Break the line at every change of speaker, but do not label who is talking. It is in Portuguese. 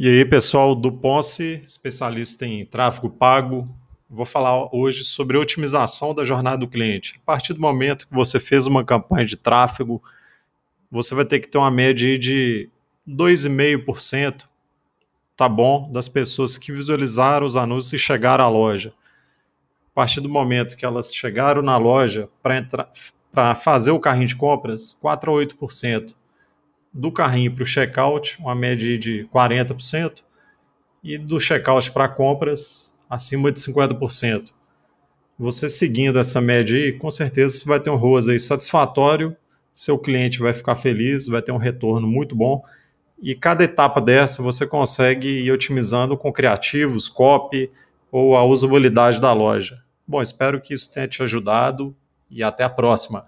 E aí, pessoal do Ponce, especialista em tráfego pago, vou falar hoje sobre otimização da jornada do cliente. A partir do momento que você fez uma campanha de tráfego, você vai ter que ter uma média de 2,5%, tá bom, das pessoas que visualizaram os anúncios e chegaram à loja. A partir do momento que elas chegaram na loja para fazer o carrinho de compras, 4 a 8% do carrinho para o checkout, uma média de 40%, e do checkout para compras, acima de 50%. Você seguindo essa média aí, com certeza você vai ter um ROAS aí satisfatório, seu cliente vai ficar feliz, vai ter um retorno muito bom. E cada etapa dessa você consegue ir otimizando com criativos, copy ou a usabilidade da loja. Bom, espero que isso tenha te ajudado e até a próxima.